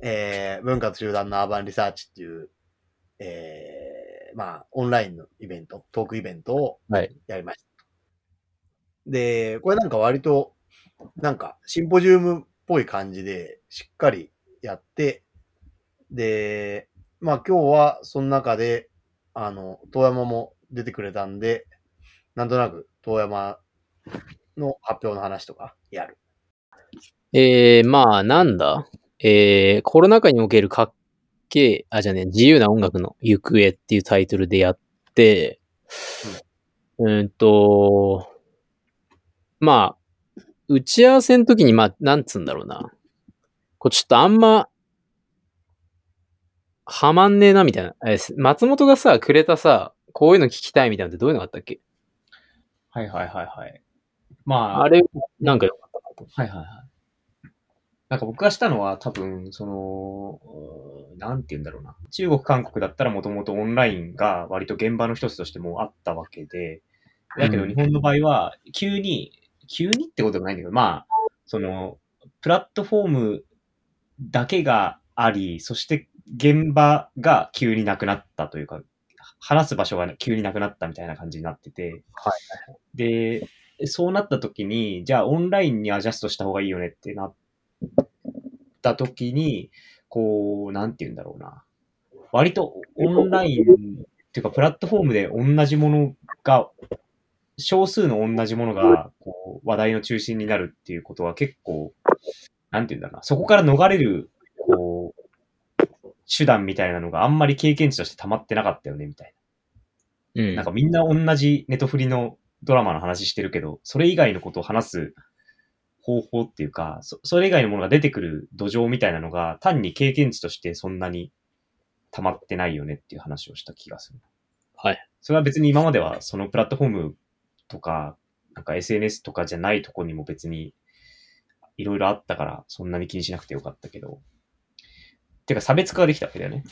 えー、文化と集団のアーバンリサーチっていう、えー、まあ、オンラインのイベント、トークイベントをはい。やりました。で、これなんか割と、なんかシンポジウムっぽい感じで、しっかりやって、で、まあ今日はその中で、あの、遠山も出てくれたんで、なんとなく遠山の発表の話とかやる。えー、まあ、なんだ？えー、コロナ禍におけるかっけえ、あ、じゃあね、自由な音楽の行方っていうタイトルでやって、うーんと、まあ、打ち合わせの時に、まあ、なんつうんだろうな。こうちょっとあんま、はまんねえな、みたいな。えー松本がさ、くれたさ、こういうの聞きたいみたいなのってどういうのがあったっけ？はいはいはいはい。まあ、あれ、なんかよかったなと。はいはいはい。なんか僕がしたのは多分、その、なんて言うんだろうな。中国、韓国だったらもともとオンラインが割と現場の一つとしてもうあったわけで、だけどうん日本の場合は、急に、急にってことでもないんだけど、まあ、その、プラットフォームだけがあり、そして現場が急になくなったというか、話す場所が急になくなったみたいな感じになってて、で、そうなった時に、じゃあオンラインにアジャストした方がいいよねってなった時に、こう、なんて言うんだろうな。割とオンラインっていうかプラットフォームで同じものが、少数の同じものがこう話題の中心になるっていうことは結構、なんて言うんだろうな。そこから逃れる、手段みたいなのがあんまり経験値として溜まってなかったよね、みたいな。うん。なんかみんな同じネトフリのドラマの話してるけど、それ以外のことを話す方法っていうか、そそれ以外のものが出てくる土壌みたいなのが単に経験値としてそんなに溜まってないよねっていう話をした気がする。はい。それは別に今まではそのプラットフォームとか、なんか SNS とかじゃないとこにも別にいろいろあったからそんなに気にしなくてよかったけど、てか差別化ができたわけだよね。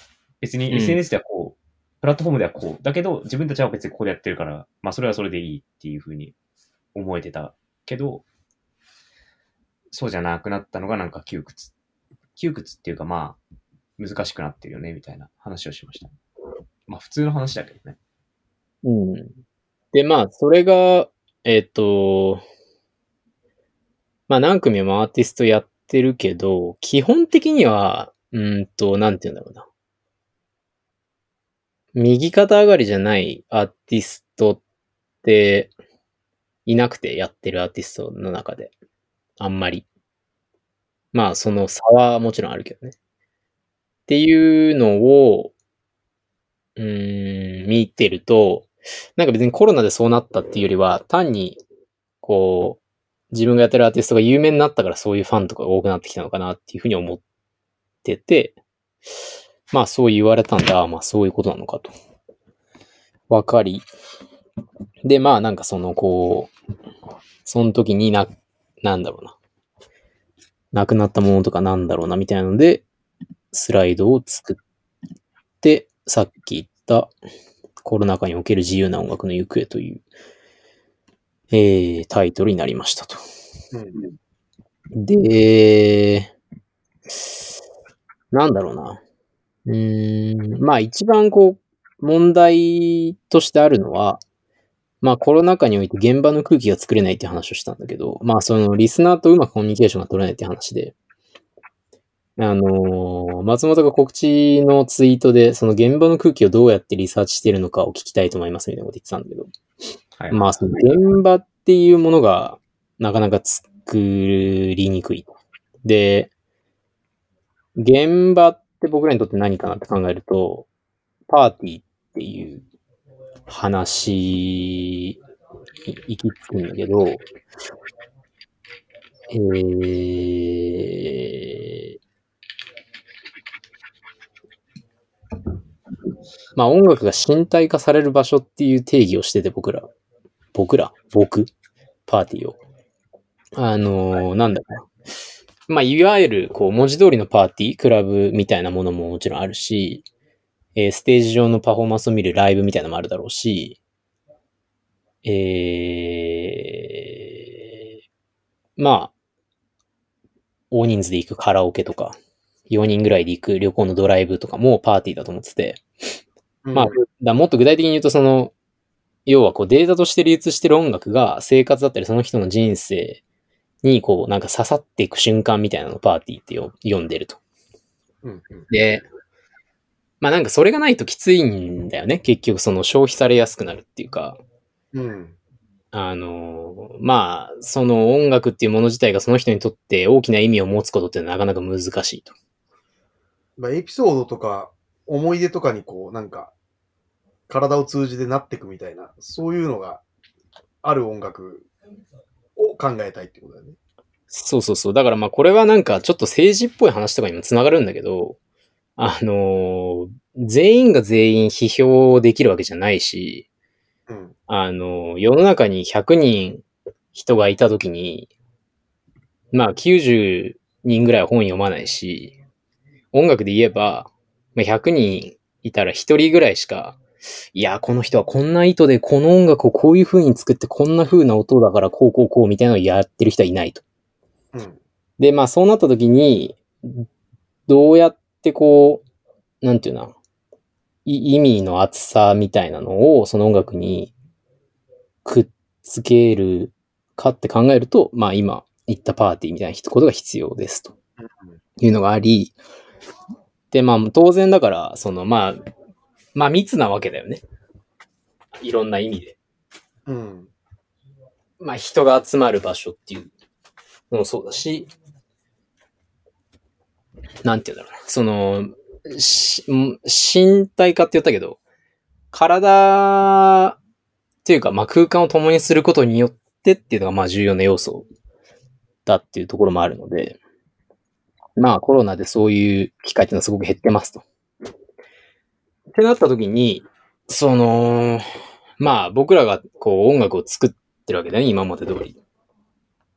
別にうん SNS ではこう、プラットフォームではこう。だけど、自分たちは別にここでやってるから、まあそれはそれでいいっていうふうに思えてたけど、そうじゃなくなったのがなんか窮屈。窮屈っていうかまあ、難しくなってるよね、みたいな話をしました。まあ普通の話だけどね。うん。で、まあ、それが、えっ、と、まあ何組もアーティストやってるけど、基本的には、うんと、なんて言うんだろうな。右肩上がりじゃないアーティストって、いなくてやってるアーティストの中で。あんまり。まあ、その差はもちろんあるけどね。っていうのを、うーん、見てると、なんか別にコロナでそうなったっていうよりは、単に、こう、自分がやってるアーティストが有名になったからそういうファンとかが多くなってきたのかなっていうふうに思ってて、まあそう言われたんで、ああまあそういうことなのかと。わかり。で、まあなんかそのこう、その時にな、なんだろうな。亡くなったものとかなんだろうなみたいなので、スライドを作って、さっき言ったコロナ禍における自由な音楽の行方という、えー、タイトルになりましたと。で、なんだろうな。うーん、まあ一番こう、問題としてあるのは、まあコロナ禍において現場の空気が作れないって話をしたんだけど、まあそのリスナーとうまくコミュニケーションが取れないって話で、あのー松本が告知のツイートで、その現場の空気をどうやってリサーチしているのかを聞きたいと思いますみたいなこと言ってたんだけど、はい。まあ、その現場っていうものがなかなか作りにくい。で、現場って僕らにとって何かなって考えると、パーティーっていう話に行き着くんだけど、えー、まあ音楽が身体化される場所っていう定義をしてて僕ら、僕ら？僕？パーティーを。あのーなんだろうな。まあ、いわゆる、こう、文字通りのパーティー、クラブみたいなものももちろんあるし、えーステージ上のパフォーマンスを見るライブみたいなのもあるだろうし、えー、まあ、大人数で行くカラオケとか、4人ぐらいで行く旅行のドライブとかもパーティーだと思ってて、まあ、だもっと具体的に言うと、その、要はこうデータとして流通してる音楽が生活だったりその人の人生にこうなんか刺さっていく瞬間みたいなのをパーティーってよ呼んでると。うんうんで、まあなんかそれがないときついんだよね。結局その消費されやすくなるっていうか、うん。あの、まあその音楽っていうもの自体がその人にとって大きな意味を持つことってなかなか難しいと。まあ、エピソードとか思い出とかにこう、なんか、体を通じてなっていくみたいな、そういうのがある音楽を考えたいってことだよね。そうそうそう。だからまあこれはなんかちょっと政治っぽい話とかにもつながるんだけど、あの、全員が全員批評できるわけじゃないし、うん。あの、世の中に100人人がいたときに、まあ90人ぐらいは本読まないし、音楽で言えば、まあ、100人いたら1人ぐらいしか、いや、この人はこんな意図でこの音楽をこういう風に作ってこんな風な音だからこうこうこうみたいなのをやってる人はいないと。うん。で、まあそうなった時に、どうやってこう、なんていうな、い意味の厚さみたいなのをその音楽にくっつけるかって考えると、まあ今言ったパーティーみたいなことが必要ですというのがあり、で、まあ当然だから、そのまあ、まあ密なわけだよね。いろんな意味で。うん。まあ人が集まる場所っていうのもそうだし、なんて言うんだろうな。その、し身体化って言ったけど、体っていうか、まあ空間を共にすることによってっていうのがまあ重要な要素だっていうところもあるので、まあコロナでそういう機会っていうのはすごく減ってますと。ってなった時に、その、まあ僕らがこう音楽を作ってるわけだね、今まで通り。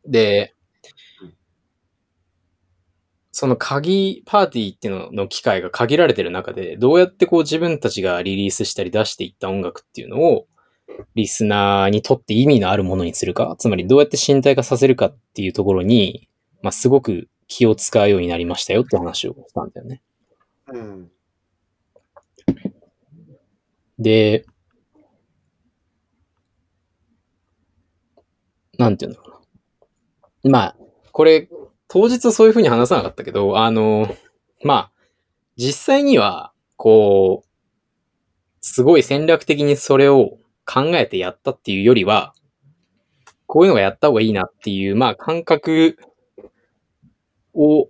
で、その鍵、パーティーっていうのの機会が限られてる中で、どうやってこう自分たちがリリースしたり出していった音楽っていうのを、リスナーにとって意味のあるものにするか、つまりどうやって身体化させるかっていうところに、まあすごく気を使うようになりましたよって話をしたんだよね。うん。で、なんていうんだろうな。まあ、これ、当日そういうふうに話さなかったけど、あの、まあ、実際には、こう、すごい戦略的にそれを考えてやったっていうよりは、こういうのがやった方がいいなっていう、まあ、感覚を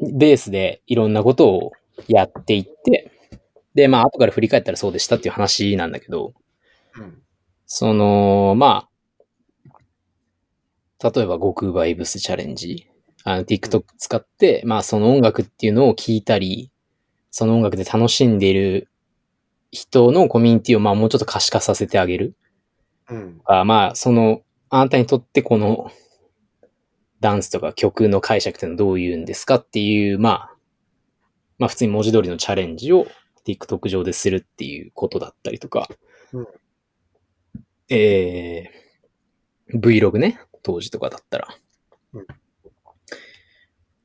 ベースでいろんなことをやっていって、で、まあ、後から振り返ったらそうでしたっていう話なんだけど、うん。その、まあ、例えば、悟空バイブスチャレンジ、あの、TikTok 使って、まあ、その音楽っていうのを聞いたり、その音楽で楽しんでいる人のコミュニティを、まあ、もうちょっと可視化させてあげる。うん。あまあ、その、あなたにとってこの、ダンスとか曲の解釈っていうのはどういうんですかっていう、まあ、まあ、普通に文字通りのチャレンジを TikTok 上でするっていうことだったりとか、うん。えー、Vlog ね、当時とかだったら。うん。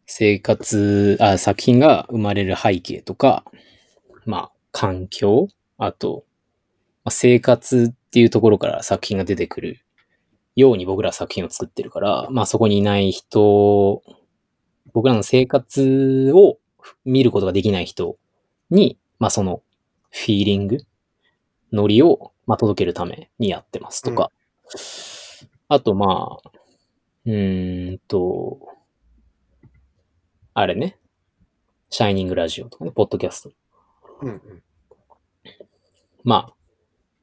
生活あ、作品が生まれる背景とか、まあ、環境、あと、まあ、生活っていうところから作品が出てくるように僕らは作品を作ってるから、まあそこにいない人、僕らの生活を見ることができない人に、まあそのフィーリング、ノリを、まあ、届けるためにやってますとか、あとまあ、うーんと、あれね、シャイニングラジオとかね、ポッドキャスト。うん。うん。まあ、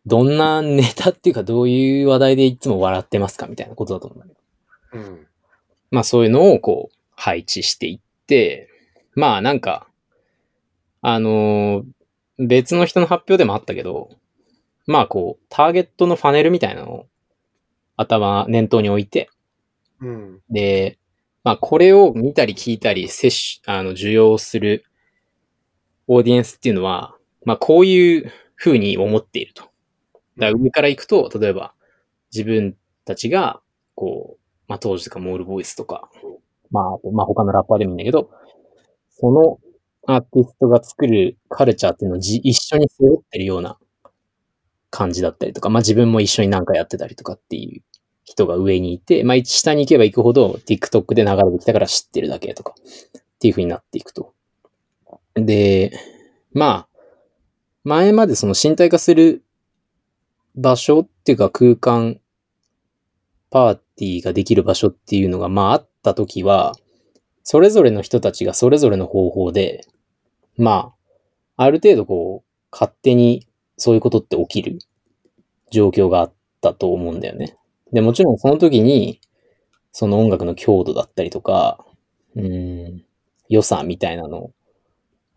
どんなネタっていうかどういう話題でいつも笑ってますかみたいなことだと思うんだけど。うん。まあそういうのをこう配置していって、まあなんか、あのー別の人の発表でもあったけど、まあこう、ターゲットのファネルみたいなのを頭、念頭に置いて、うん。で、まあこれを見たり聞いたり、摂取、あの、受容するオーディエンスっていうのは、まあこういう風に思っていると。だから上から行くと、例えば自分たちが、こう、まあ当時とかモールボイスとか、まあ、まあ他のラッパーでもいいんだけど、そのアーティストが作るカルチャーっていうのを一緒に背負ってるような感じだったりとか、まあ自分も一緒になんかやってたりとかっていう人が上にいて、まあ下に行けば行くほど TikTok で流れてきたから知ってるだけとかっていう風になっていくと。で、まあ、前までその身体化する場所っていうか空間、パーティーができる場所っていうのがまああった時は、それぞれの人たちがそれぞれの方法で、まあ、ある程度こう、勝手にそういうことって起きる状況があったと思うんだよね。で、もちろんその時に、その音楽の強度だったりとか、うん、良さみたいなの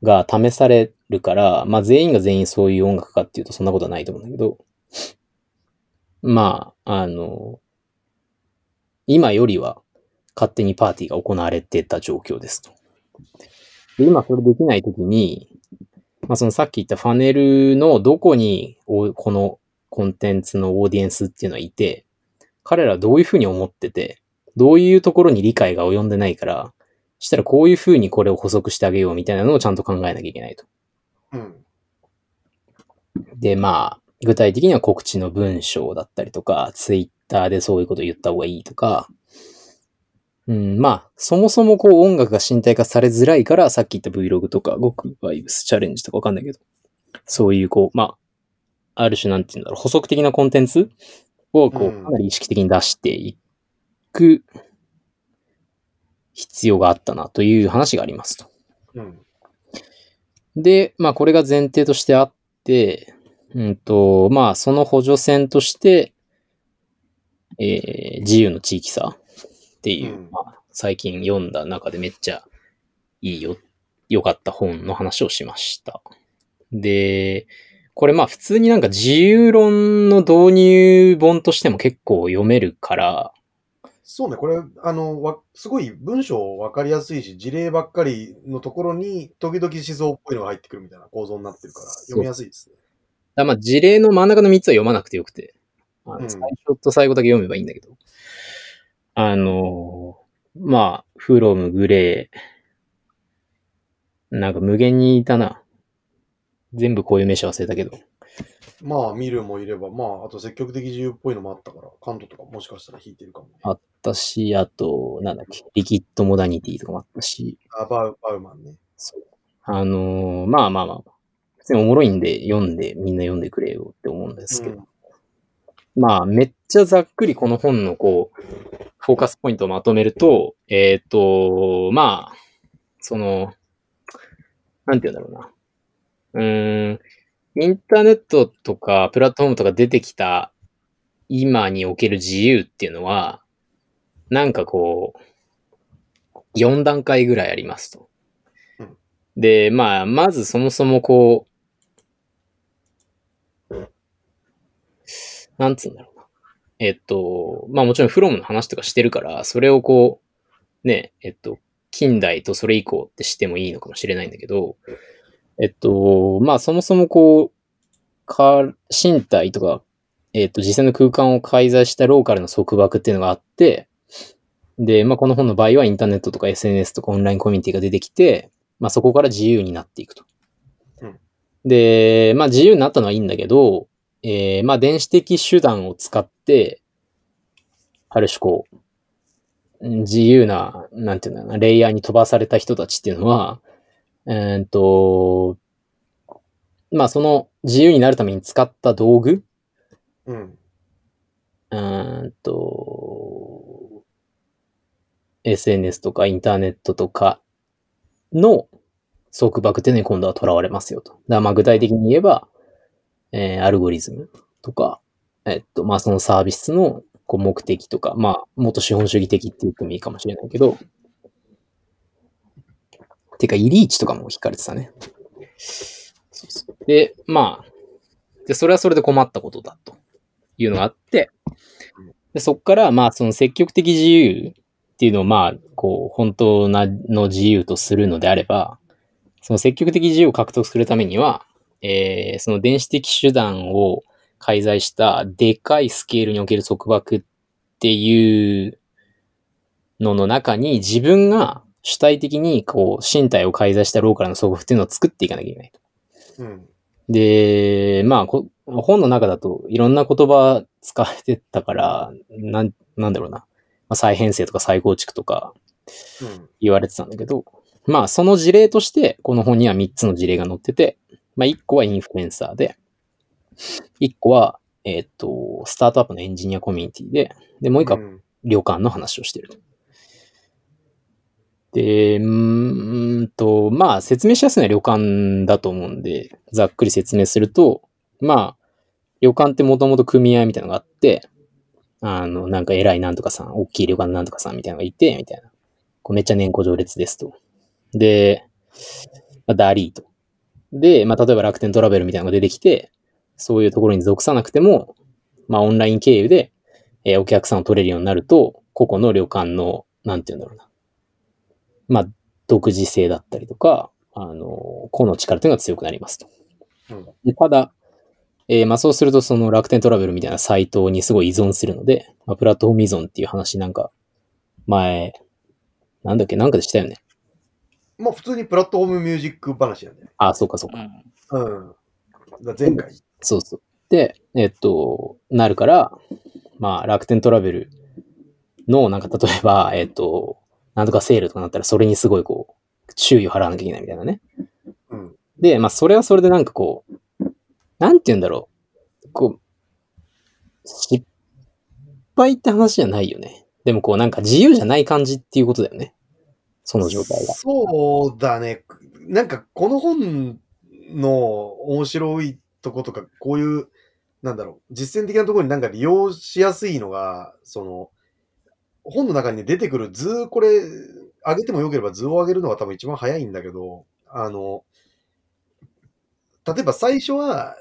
が試されるから、まあ全員が全員そういう音楽かっていうとそんなことはないと思うんだけど、まあ、あの、今よりは勝手にパーティーが行われてた状況ですと。で今それできないときに、まあそのさっき言ったファネルのどこにおこのコンテンツのオーディエンスっていうのはいて、彼らはどういうふうに思ってて、どういうところに理解が及んでないから、したらこういうふうにこれを補足してあげようみたいなのをちゃんと考えなきゃいけないと。うん。で、まあ、具体的には告知の文章だったりとか、ツイッターでそういうこと言った方がいいとか、うん、まあ、そもそもこう音楽が身体化されづらいから、さっき言った Vlog とか、ごくバイブスチャレンジとかわかんないけど、そういうこう、まあ、ある種なんて言うんだろう、補足的なコンテンツをこう、うんかなり意識的に出していく必要があったなという話がありますと。うん。で、まあこれが前提としてあって、うんと、まあその補助線として、えー自由の地域差っていう、うん。まあ、最近読んだ中でめっちゃいいよ、良かった本の話をしました。で、これまあ普通になんか自由論の導入本としても結構読めるから、そうね、これ、あの、わすごい文章わかりやすいし、事例ばっかりのところに、時々思想っぽいのが入ってくるみたいな構造になってるから、読みやすいですね。だまあ事例の真ん中の3つは読まなくてよくて、最初と最後だけ読めばいいんだけど、あのーまあ、フロム、グレー、なんか無限にいたな。全部こういう名詞忘れたけど。まあ、見るもいれば、まあ、あと積極的自由っぽいのもあったから、カントとかもしかしたら弾いてるかもね。あったし、あと、なんだっけ、リキッドモダニティとかもあったし、あ、バウ、バウマンね。そうあのーまあまあまあ、普通におもろいんで読んで、みんな読んでくれよって思うんですけど、うんまあ、めっちゃざっくりこの本のこう、フォーカスポイントをまとめると、えっ、と、まあ、その、なんて言うんだろうな。うーん、インターネットとかプラットフォームとか出てきた今における自由っていうのは、なんかこう、4段階ぐらいありますとうん。で、まあ、まずそもそもこう、なんつうんだろうな。えっと、まあもちろんフロムの話とかしてるから、それをこう、ね、えっと、近代とそれ以降ってしてもいいのかもしれないんだけど、えっと、まあそもそもこう、か、身体とか、えっと、実際の空間を介在したローカルの束縛っていうのがあって、で、まあこの本の場合はインターネットとか SNS とかオンラインコミュニティが出てきて、まあそこから自由になっていくと。うんで、まあ自由になったのはいいんだけど、えーまあ電子的手段を使って、ある種こう、うん自由な、なんていうのかな、レイヤーに飛ばされた人たちっていうのは、えーっと、まあその自由になるために使った道具、うん。うーんと、SNS とかインターネットとかの束縛っていうのに今度は囚われますよと。だまあ具体的に言えば、えーアルゴリズムとか、えっと、まあそのサービスのこう目的とか、まあもっと資本主義的って言ってもいいかもしれないけど、てか、イリーチとかも引かれてたね。で、まあ、で、それはそれで困ったことだというのがあって、でそっから、まあ、その積極的自由っていうのをまあ、こう、本当なの自由とするのであれば、その積極的自由を獲得するためには、えーその電子的手段を介在したでかいスケールにおける束縛っていうのの中に自分が主体的にこう身体を介在したローカルな束縛っていうのを作っていかなきゃいけないと。うん。で、まあこ、本の中だといろんな言葉使われてたから、なん、なんだろうな。まあ、再編成とか再構築とかうん。言われてたんだけど、まあその事例として、この本には3つの事例が載ってて、まあ1個はインフルエンサーで、1個は、えーっと、スタートアップのエンジニアコミュニティで、で、もう1個はうん旅館の話をしてると。で、うーんと、まあ説明しやすいのは旅館だと思うんで、ざっくり説明すると、まあ、旅館ってもともと組合みたいなのがあって、あの、なんか偉いなんとかさん、大きい旅館なんとかさんみたいなのがいて、みたいな。こうめっちゃ年功序列ですと。で、まあ、ダリーと。で、まあ、例えば楽天トラベルみたいなのが出てきて、そういうところに属さなくても、まあ、オンライン経由で、えーお客さんを取れるようになると、個々の旅館の、なんて言うんだろうな。まあ、独自性だったりとか、あの、個の力というのが強くなりますと。うんでただ、えーまあそうするとその楽天トラベルみたいなサイトにすごい依存するので、まあ、プラットフォーム依存っていう話なんか、前、なんだっけ、なんかでしたよね。まあ普通にプラットフォームミュージック話なんだよね。あ、そうかそうか。うん。前回。そうそう。で、えっと、なるから、まあ、楽天トラベルの、なんか例えば、えっと、なんとかセールとかなったら、それにすごいこう、注意を払わなきゃいけないみたいなね。うん。で、まあ、それはそれでなんかこう、なんて言うんだろう。こう、失敗って話じゃないよね。でもこう、なんか自由じゃない感じっていうことだよね。その状態が。そうだね。なんかこの本の面白いとことか、こういう、なんだろう、実践的なところになんか利用しやすいのが、その、本の中に出てくる図、これ、上げてもよければ図を上げるのが多分一番早いんだけど、あの、例えば最初は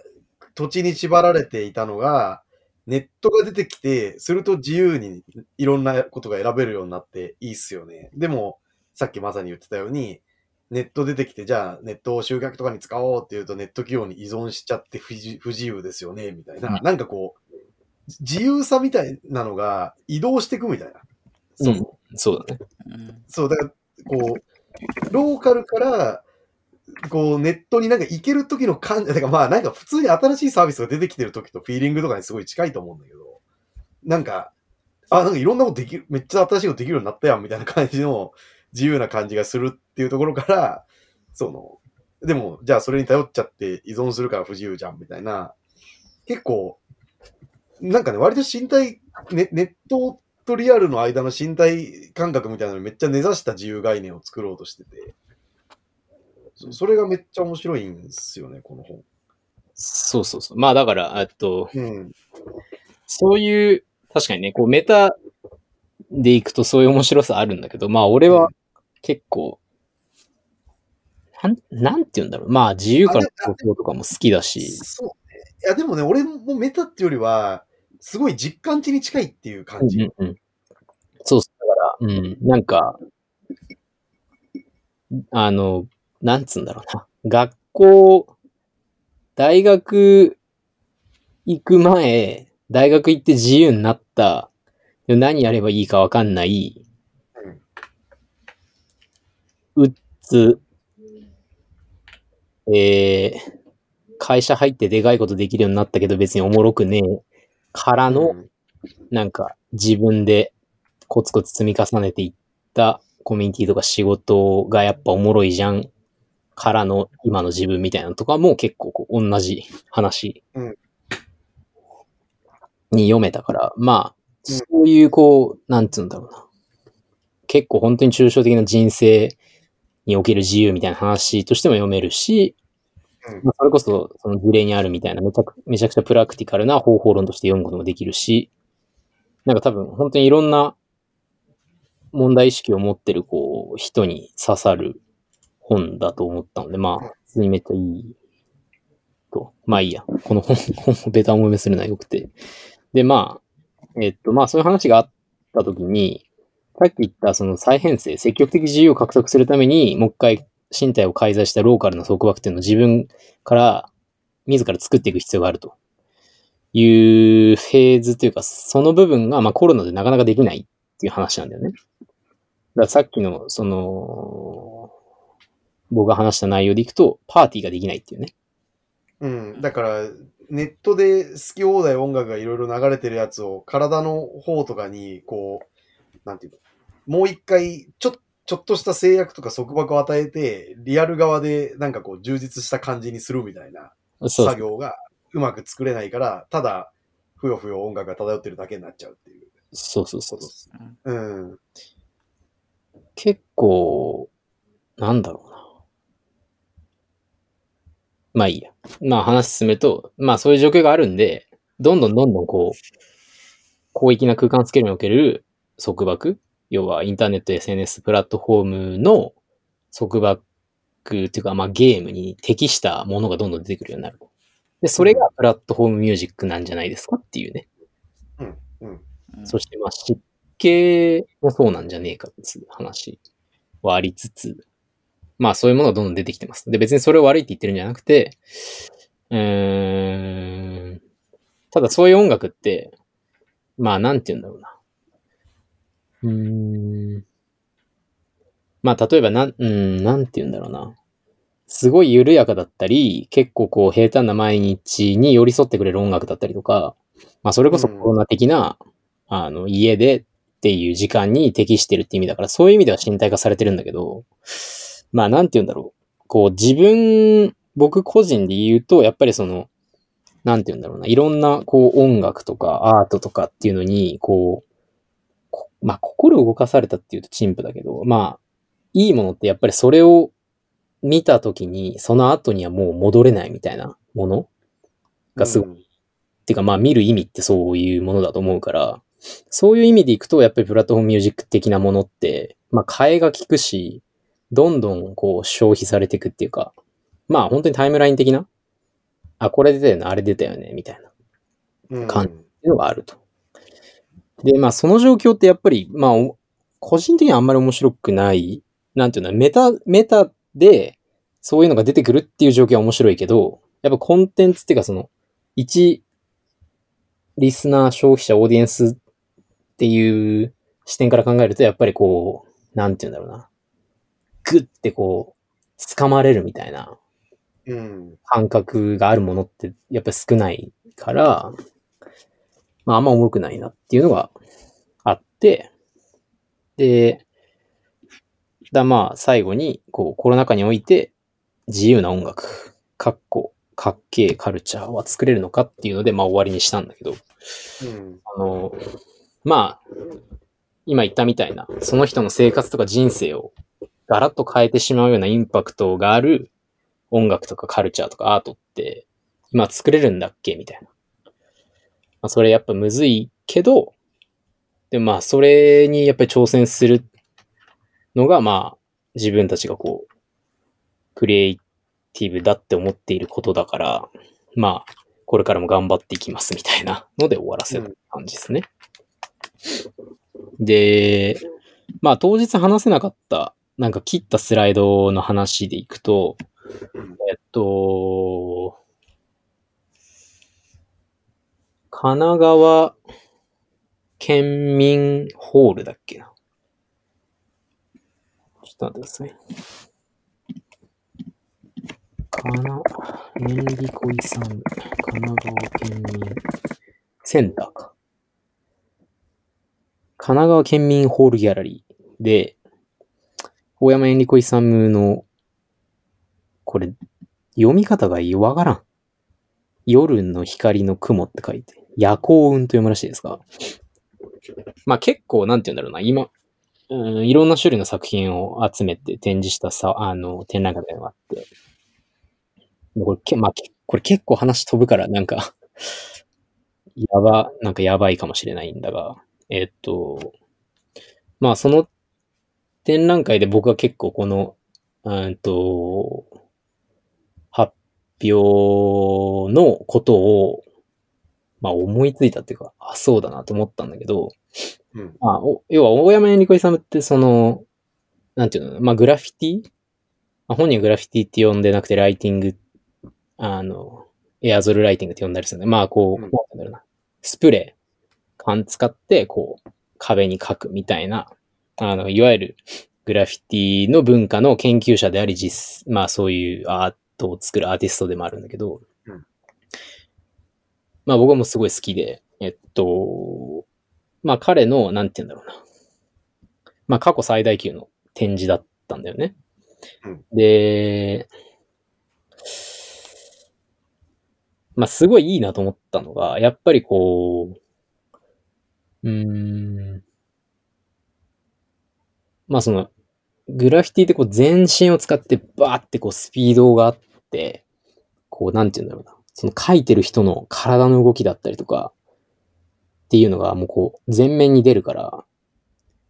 土地に縛られていたのが、ネットが出てきて、すると自由にいろんなことが選べるようになっていいっすよね。でも、さっきまさに言ってたように、ネット出てきて、じゃあネットを集客とかに使おうっていうと、ネット企業に依存しちゃって不自不自由ですよね、みたいな。うんなんかこう、自由さみたいなのが移動していくみたいな。そのそうだね。うんそう、だから、こう、ローカルから、こう、ネットになんか行ける時の感じ、だからまあなんか普通に新しいサービスが出てきてる時とフィーリングとかにすごい近いと思うんだけど、なんか、あ、なんかいろんなことできる、めっちゃ新しいことできるようになったやん、みたいな感じの自由な感じがするっていうところから、その、でも、じゃあそれに頼っちゃって依存するから不自由じゃん、みたいな、結構、なんかね、割と身体、ネネットとリアルの間の身体感覚みたいなのにめっちゃ根ざした自由概念を作ろうとしてて、そそれがめっちゃ面白いんですよね、この本。そうそうそう。まあだから、えっと、うん。そういう、確かにね、こうメタでいくとそういう面白さあるんだけど、まあ俺は結構、なん、なんて言うんだろう。まあ自由からの東京とかも好きだし、そうね。いや、でもね、俺もメタっていうよりは、すごい実感値に近いっていう感じ。うんうんうん。そうそう。だから、うん、なんか、あの、なんつうんだろうな。学校、大学行く前、大学行って自由になった、何やればいいかわかんない、うっつ、えー、会社入ってでかいことできるようになったけど別におもろくねえ、からの、うん。なんか自分でコツコツ積み重ねていった。コミュニティとか仕事がやっぱおもろいじゃん。からの今の自分みたいなのとかも結構こう同じ話うん。に読めたから、まあ、うんそういうこう、なんつうんだろうな。結構本当に抽象的な人生における自由みたいな話としても読めるし、うんまあ、それこそその事例にあるみたいなめちゃくめちゃくちゃプラクティカルな方法論として読むこともできるし、なんか多分本当にいろんな問題意識を持ってるこう人に刺さる本だと思ったので、まあ、普通にめっちゃいいと。まあいいや。この本、本をベタ思いめするのは良くて。で、まあ、えっと、まあそういう話があったときに、さっき言ったその再編成、積極的自由を獲得するために、もう一回身体を介在したローカルな束縛っていうのを自分から自ら作っていく必要があるというフェーズというか、その部分がまあコロナでなかなかできないっていう話なんだよね。だからさっきの、その、僕が話した内容でいくと、パーティーができないっていうね。うん。だから、ネットで好き放題音楽がいろいろ流れてるやつを体の方とかに、こう、なんていうの、もう一回、ちょ、ちょっとした制約とか束縛を与えて、リアル側でなんかこう充実した感じにするみたいな作業がうまく作れないから、ただ、ふよふよ音楽が漂ってるだけになっちゃうっていうそうそうそう。うん。結構、なんだろうな。まあいいや。まあ話進めると、まあそういう状況があるんで、どんどんどんどんこう、広域な空間スケールにおける束縛、要はインターネット、SNS、プラットフォームの束縛っていうか、まあゲームに適したものがどんどん出てくるようになる。で、それがプラットフォームミュージックなんじゃないですかっていうね。うん。うん。そして、まあ、湿気もそうなんじゃねえかっていう話はありつつ、まあ、そういうものがどんどん出てきてます。で、別にそれを悪いって言ってるんじゃなくて、うーん、ただそういう音楽って、まあ、なんて言うんだろうな。うーん、まあ、例えばなん、うん、なんて言うんだろうな。すごい緩やかだったり、結構こう平坦な毎日に寄り添ってくれる音楽だったりとか、まあそれこそコロナ的な、あの、家でっていう時間に適してるって意味だから、そういう意味では身体化されてるんだけど、まあなんて言うんだろう。こう自分、僕個人で言うと、やっぱりその、なんて言うんだろうな。いろんなこう音楽とかアートとかっていうのに、こう、こまあ心動かされたっていうと陳腐だけど、まあ、いいものってやっぱりそれを見たときに、その後にはもう戻れないみたいなもの？がすごいうんっていうかまあ見る意味ってそういうものだと思うから、そういう意味でいくと、やっぱりプラットフォームミュージック的なものって、まあ替えが効くし、どんどんこう消費されていくっていうか、まあ本当にタイムライン的な、あ、これ出たよね、あれ出たよね、みたいな。感ていうのがあると。で、まあその状況ってやっぱり、まあお個人的にはあんまり面白くない、なんていうの、メタ、メタでそういうのが出てくるっていう状況は面白いけど、やっぱコンテンツっていうかその、一リスナー、消費者、オーディエンスっていう視点から考えると、やっぱりこう、なんて言うんだろうな。グッてこう、掴まれるみたいなうん。感覚があるものって、やっぱり少ないから、まああんま重くないなっていうのがあって、で、だまあ最後に、こう、コロナ禍において自由な音楽、かっこ、かっけえカルチャーは作れるのかっていうので、まあ終わりにしたんだけど、うん。あの、まあ、今言ったみたいな、その人の生活とか人生をガラッと変えてしまうようなインパクトがある音楽とかカルチャーとかアートって、今作れるんだっけみたいな。まあ、それやっぱむずいけど、でもまあ、それにやっぱり挑戦するのが、まあ、自分たちがこう、クリエイティブだって思っていることだから、まあ、これからも頑張っていきますみたいなので終わらせた感じですね。で、まあ当日話せなかった、なんか切ったスライドの話でいくと、えっと、神奈川県民ホールだっけな？ちょっと待ってください。かな、メンディコイさん、神奈川県民センターか。神奈川県民ホールギャラリーで、大山エンリコイサムの、これ、読み方がわからん。夜の光の雲って書いて、夜光雲と読むらしいですが、まあ結構、なんて言うんだろうな、今、うん、いろんな種類の作品を集めて展示したさ、あの、展覧会があって、これ、けまあ、これ結構話飛ぶから、なんか、やば、なんかやばいかもしれないんだが、えっと、まあその展覧会で僕は結構この、うんと、発表のことを、まあ思いついたっていうか、あ、そうだなと思ったんだけど、うん。まあ、お要は大山にこいさむってその、なんていうのまあグラフィティ、まあ、本人はグラフィティって呼んでなくてライティング、あの、エアゾルライティングって呼んだりするんで、まあこう、うん。なんだろうな、スプレー、缶使ってこう、壁に書くみたいな、あの、いわゆるグラフィティの文化の研究者であり、実、まあそういうアートを作るアーティストでもあるんだけど、うんまあ僕もすごい好きで、えっと、まあ彼の、なんて言うんだろうな。まあ過去最大級の展示だったんだよね。うんで、まあすごいいいなと思ったのが、やっぱりこう、うーん、まあその、グラフィティってこう全身を使ってバーってこうスピードがあって、こうなんて言うんだろうな。その描いてる人の体の動きだったりとか、っていうのがもうこう全面に出るから、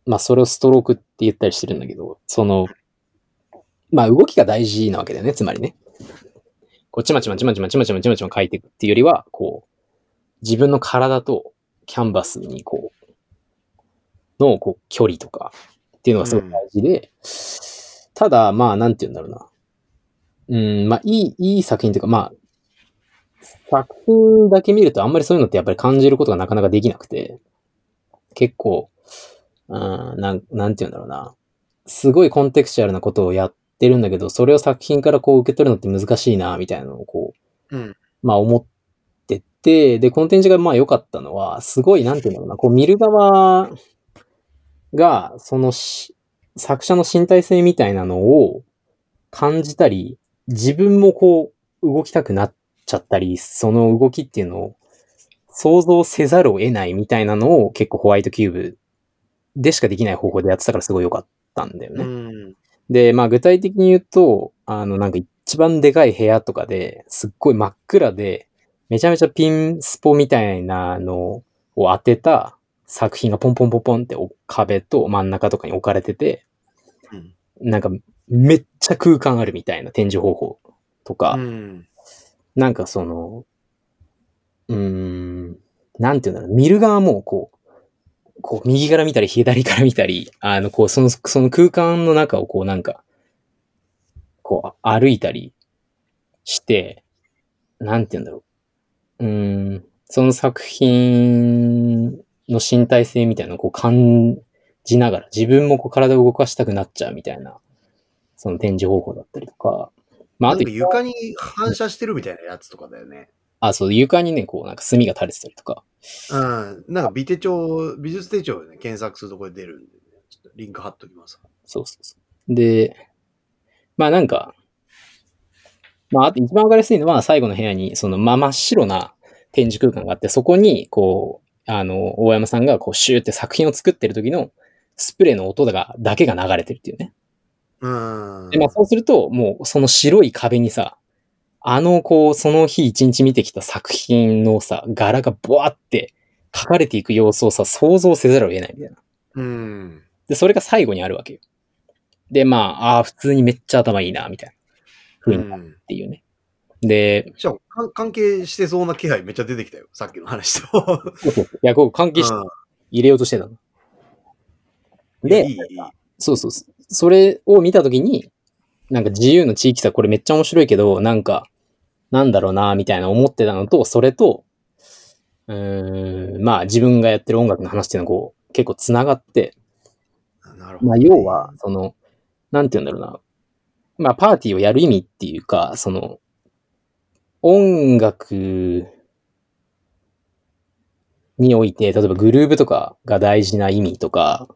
まあそれをストロークって言ったりしてるんだけど、その、まあ動きが大事なわけだよね、つまりね。こうちまちまちまちまちまちまちまちま描いていくっていうよりは、こう、自分の体とキャンバスにこう、のこう距離とかっていうのがすごい大事で、ただまあなんて言うんだろうな。うん、まあいい、いい作品というか、まあ、作品だけ見るとあんまりそういうのってやっぱり感じることがなかなかできなくて、結構、うん、なん、なんて言うんだろうな。すごいコンテクチュアルなことをやってるんだけど、それを作品からこう受け取るのって難しいな、みたいなのをこう、うん。まあ思ってて、で、コンテンツがまあ良かったのは、すごい、なんて言うんだろうな、こう見る側が、そのし作者の身体性みたいなのを感じたり、自分もこう動きたくなっちゃったり、その動きっていうのを想像せざるを得ないみたいなのを結構ホワイトキューブでしかできない方法でやってたからすごい良かったんだよね。うん。で、まあ具体的に言うと、あのなんか一番でかい部屋とかですっごい真っ暗で、めちゃめちゃピンスポみたいなのを当てた作品がポンポンポンポンってお壁と真ん中とかに置かれてて、うんなんかめっちゃ空間あるみたいな展示方法とか、うん。なんかその、うーん、なんていうんだろう、見る側もこう、こう右から見たり左から見たり、あの、こう、その、その空間の中をこうなんか、こう歩いたりして、なんていうんだろう。うーん、その作品の身体性みたいなのをこう感じながら、自分もこう体を動かしたくなっちゃうみたいな、その展示方法だったりとか、まあ、あと床に反射してるみたいなやつとかだよね。あ、そう、床にね、こう、なんか墨が垂れてたりとか。うん。なんか美手帳、美術手帳でね、検索するとこれ出るんで、ね、ちょっとリンク貼っときます。そうそうそう。で、まあなんか、まああと一番わかりやすいのは最後の部屋に、その、まあ真っ白な展示空間があって、そこに、こう、あの、大山さんがこう、シューって作品を作ってる時のスプレーの音が、だけが流れてるっていうね。うん。で、まあそうすると、もうその白い壁にさ、あの、こう、その日一日見てきた作品のさ、柄がボワって書かれていく様子をさ、想像せざるを得ないみたいな。うん。で、それが最後にあるわけよ。で、まあ、ああ、普通にめっちゃ頭いいな、みたいな。ふうにな。っていうね。で、しかも、か関係してそうな気配めっちゃ出てきたよ。さっきの話と。いや、こう関係してうん入れようとしてたの。で、いい。そうそうそれを見たときに、なんか自由の地域さ、これめっちゃ面白いけど、なんか、なんだろうな、みたいな思ってたのと、それと、うーん、まあ自分がやってる音楽の話っていうのがこう、結構繋がって、なるほど、まあ要は、その、なんて言うんだろうな。まあパーティーをやる意味っていうか、その、音楽において、例えばグルーブとかが大事な意味とか、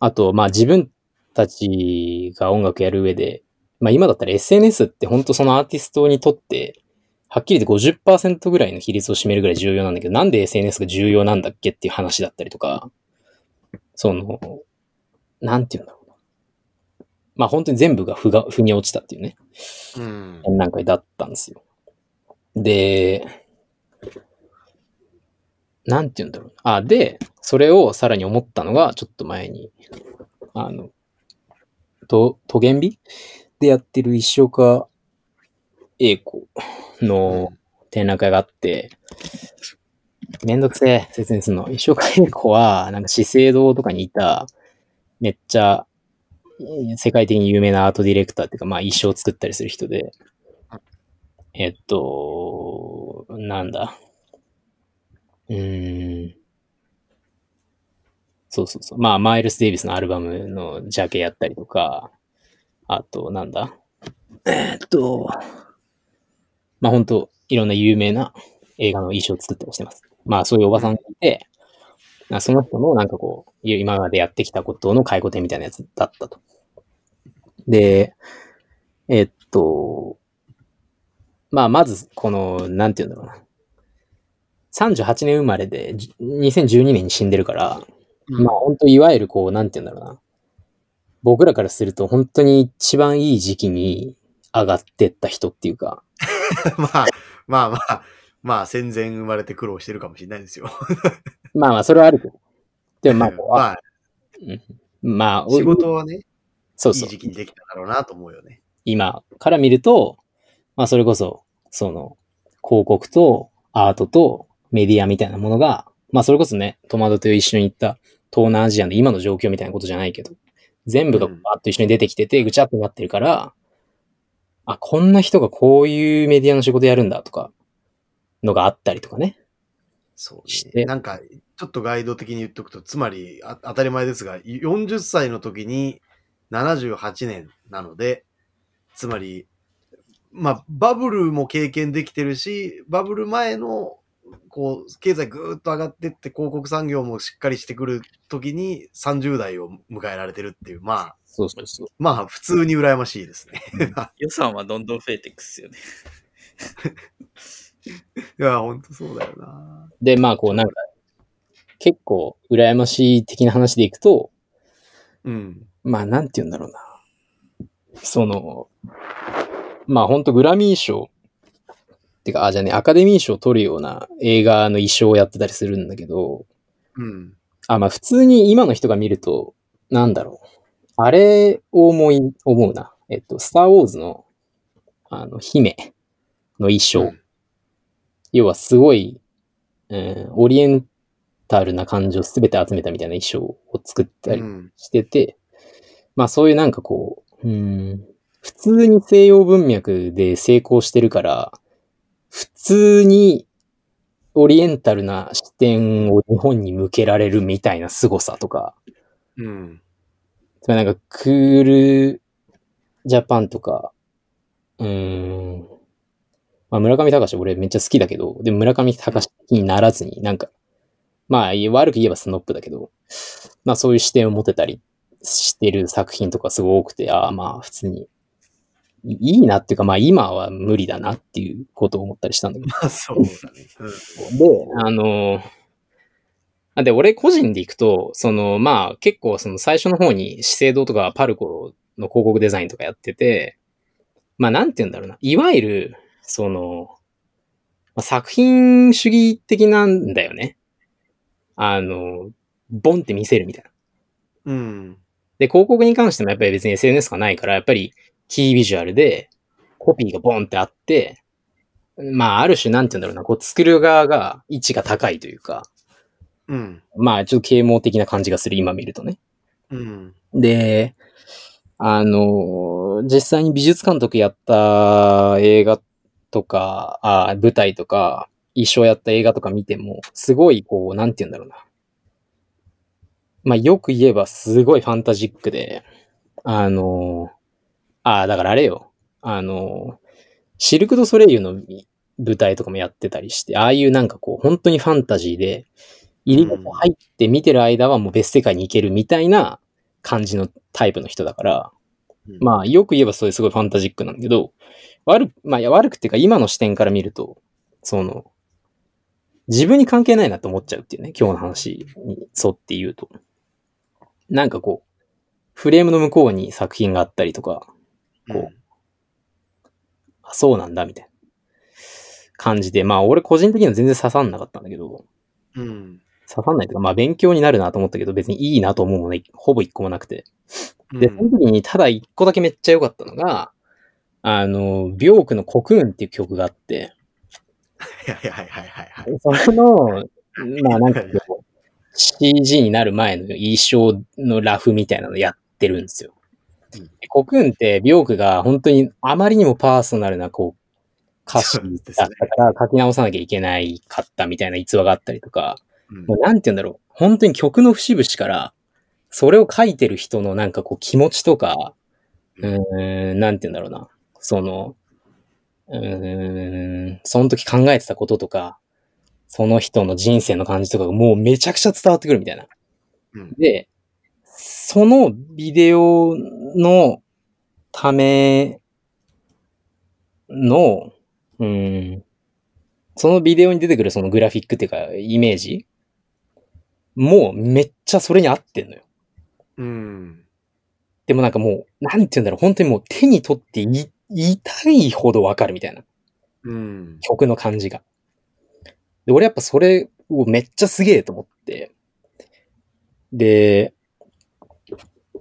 あと、まあ自分たちが音楽やる上で、まあ今だったら SNS って本当そのアーティストにとって、はっきり言って50%ぐらいの比率を占めるぐらい重要なんだけど、なんで SNS が重要なんだっけっていう話だったりとか、その、なんて言うんだろうな。まあ本当に全部が腑が、腑に落ちたっていうね、うん。展覧会だったんですよ。で、なんて言うんだろう。あ、で、それをさらに思ったのが、ちょっと前に、あの、と、トゲンビでやってる石岡英子の展覧会があって、めんどくせえ、説明するの。石岡英子は、なんか資生堂とかにいた、めっちゃ、世界的に有名なアートディレクターっていうか、まあ衣装作ったりする人で、えっと、なんだ。うーん。そうそうそう。まあ、マイルス・デイビスのアルバムのジャケやったりとか、あと、なんだ。えーっと、まあ本当いろんな有名な映画の衣装を作ったりしてます。まあそういうおばさんがいて、まあその人のなんかこう、今までやってきたことの回顧展みたいなやつだったと。で、えっと、まあまずこの、なんて言うんだろうな。38年生まれで、じ2012年に死んでるから、まあ本当いわゆるこう、なんて言うんだろうな。僕らからすると本当に一番いい時期に上がってった人っていうか、まあ、まあまあ、まあ戦前生まれて苦労してるかもしれないですよ。まあまあそれはあるけど。でもまあこう、あまあ、まあ、仕事はね、そうそう。いい時期にできただろうなと思うよね。今から見ると、まあそれこそ、その、広告とアートとメディアみたいなものが、まあそれこそね、トマトと一緒に行った東南アジアの今の状況みたいなことじゃないけど、全部がバーッと一緒に出てきてて、ぐちゃっとなってるから、あ、こんな人がこういうメディアの仕事やるんだとか、のがあったりとかね。そうしてね。なんか、ちょっとガイド的に言っとくと、つまりあ当たり前ですが、40歳の時に78年なので、つまり、まあ、バブルも経験できてるし、バブル前の、こう、経済ぐーっと上がってって、広告産業もしっかりしてくる時に30代を迎えられてるっていう、まあ、そうそうそう。まあ、普通に羨ましいですね。予算はどんどん増えていくっすよね。いや、ほんとそうだよな。で、まあこうなんか、結構羨ましい的な話でいくと、うん。まあ、なんて言うんだろうな。その、まあ、ほんとグラミー賞、ってか、あ、じゃあね、アカデミー賞を取るような映画の衣装をやってたりするんだけど、うん。あ、まあ、普通に今の人が見ると、なんだろう。あれを思い、思うな。えっと、スター・ウォーズの、あの、姫の衣装。うん要はすごい、うん、オリエンタルな感情をすべて集めたみたいな衣装を作ったりうん。してて、まあそういうなんかこう、うん、普通に西洋文脈で成功してるから、普通にオリエンタルな視点を日本に向けられるみたいな凄さとか、うん。つまりなんかクールジャパンとか、うーん、まあ村上隆俺めっちゃ好きだけど、でも村上隆にならずに、なんか、まあ悪く言えばスノップだけど、まあそういう視点を持てたりしてる作品とかすごい多くて、ああまあ普通に、いいなっていうかまあ今は無理だなっていうことを思ったりしたんだけど。まあ、そうだね。うん。で、あの、あで、俺個人で行くと、その、まあ結構その最初の方に資生堂とかパルコの広告デザインとかやってて、まあなんて言うんだろうな。いわゆる、その、まあ作品主義的なんだよね。あの、ボンって見せるみたいな。うん。で、広告に関してもやっぱり別に SNS がないから、やっぱりキービジュアルでコピーがボンってあって、まあある種なんて言うんだろうな、こう作る側が位置が高いというか、うん。まあちょっと啓蒙的な感じがする、今見るとね。うん。で、あの、実際に美術監督やった映画とか、あ舞台とか、衣装やった映画とか見ても、すごいこう、なんて言うんだろうな。まあよく言えばすごいファンタジックで、あの、あだからあれよ。あの、シルク・ド・ソレイユの舞台とかもやってたりして、ああいうなんかこう、本当にファンタジーで、入り口入って見てる間はもう別世界に行けるみたいな感じのタイプの人だから、うんまあよく言えばそれすごいファンタジックなんだけど、悪く、まあ悪くっていうか今の視点から見ると、その、自分に関係ないなと思っちゃうっていうね、今日の話に沿って言うと。なんかこう、フレームの向こうに作品があったりとか、こあそうなんだみたいな感じで、まあ俺個人的には全然刺さんなかったんだけど、うん。うん。刺さんないというか、まあ勉強になるなと思ったけど、別にいいなと思うものほぼ一個もなくて。で、その時にただ一個だけめっちゃ良かったのが、あの、ビョークのコクーンっていう曲があって、はいはいはいはいはい。その、まあなんか CG になる前の衣装のラフみたいなのやってるんですよコクーンって、ビョークが本当にあまりにもパーソナルなこう歌詞だったから書き直さなきゃいけないかったみたいな逸話があったりとか、うんもうなんて言うんだろう。本当に曲の節々から、それを書いてる人のなんかこう気持ちとか、うーん、なんて言うんだろうな。その、うーん、その時考えてたこととか、その人の人生の感じとかがもうめちゃくちゃ伝わってくるみたいな。うんで、そのビデオのための、うん、そのビデオに出てくるそのグラフィックっていうかイメージもうめっちゃそれに合ってんのよ。うん。でもなんかもう、なんて言うんだろう、本当にもう手に取って言い言いたいほどわかるみたいな。うん。曲の感じが。で、俺やっぱそれをめっちゃすげえと思って。で、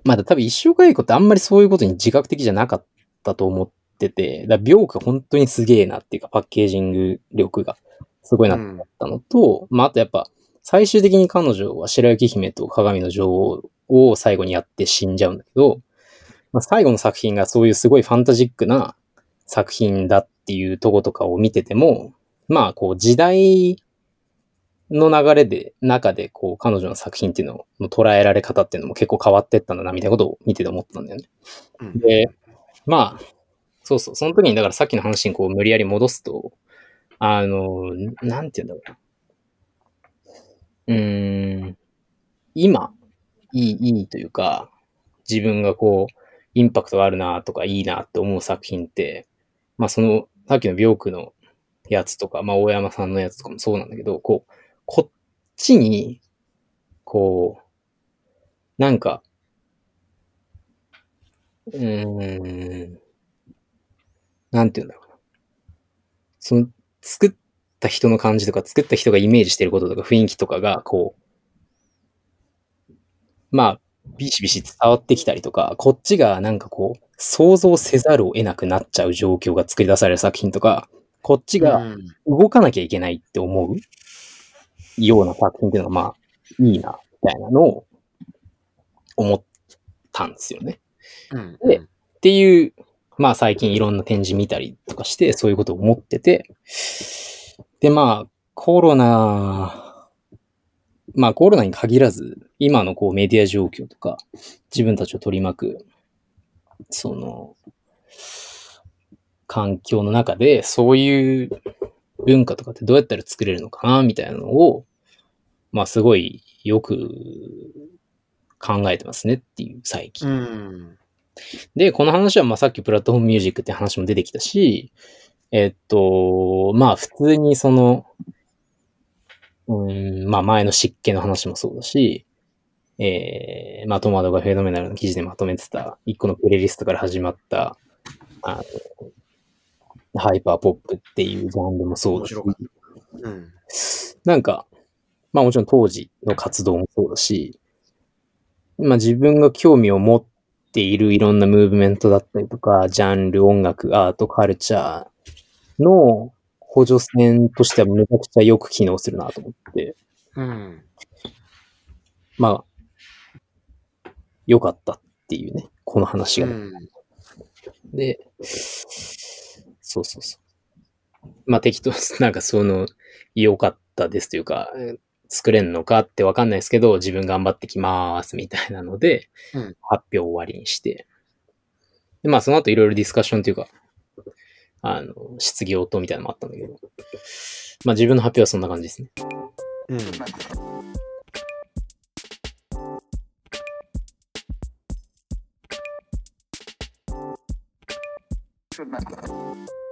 まだ多分一生回顧ってあんまりそういうことに自覚的じゃなかったと思ってて、だからビョーク本当にすげえなっていうかパッケージング力がすごいなって思ったのと、まああとやっぱ最終的に彼女は白雪姫と鏡の女王を最後にやって死んじゃうんだけど、まあ、最後の作品がそういうすごいファンタジックな作品だっていうとことかを見てても、まあこう時代の流れで、中でこう彼女の作品っていうのの捉えられ方っていうのも結構変わってったんだなみたいなことを見てて思ったんだよね。うんで、まあ、そうそう、その時にだからさっきの話にこう無理やり戻すと、あの、なんて言うんだろうな。うーん、今、いい、いいというか、自分がこう、インパクトがあるなとかいいなって思う作品って、まあその、さっきのビョークのやつとか、まあ大山さんのやつとかもそうなんだけど、こう、こっちに、こう、なんか、うーん、なんて言うんだろうな。その、作った人の感じとか、作った人がイメージしてることとか、雰囲気とかが、こう、まあ、ビシビシ伝わってきたりとか、こっちがなんかこう、想像せざるを得なくなっちゃう状況が作り出される作品とか、こっちがうん動かなきゃいけないって思うような作品っていうのが、まあ、いいな、みたいなのを思ったんですよね。うんでっていう、まあ最近いろんな展示見たりとかして、そういうことを思ってて、でまあ、コロナ、まあコロナに限らず、今のこうメディア状況とか、自分たちを取り巻く、その、環境の中で、そういう文化とかってどうやったら作れるのかな、みたいなのを、まあすごいよく考えてますねっていう最近。うん。で、この話はまあさっきプラットフォームミュージックって話も出てきたし、えっと、まあ普通にその、うん、まあ前の湿気の話もそうだし、えー、まあトマトがフェードメナルの記事でまとめてた一個のプレイリストから始まった、あの、ハイパーポップっていうジャンルもそうだし。うん。なんか、まあもちろん当時の活動もそうだし、まあ自分が興味を持っているいろんなムーブメントだったりとか、ジャンル、音楽、アート、カルチャーの補助線としてはめちゃくちゃよく機能するなと思って、うん。まあ、良かったっていうね、この話が。うん。で、そうそうそう。まあ適当、なんかその、良かったですというか、えー作れんのかってわかんないですけど、自分頑張ってきますみたいなので、うん発表終わりにして。で、まあその後いろいろディスカッションというか、あの、質疑応答みたいなのもあったんだけど、まあ自分の発表はそんな感じですね。うん。should matter.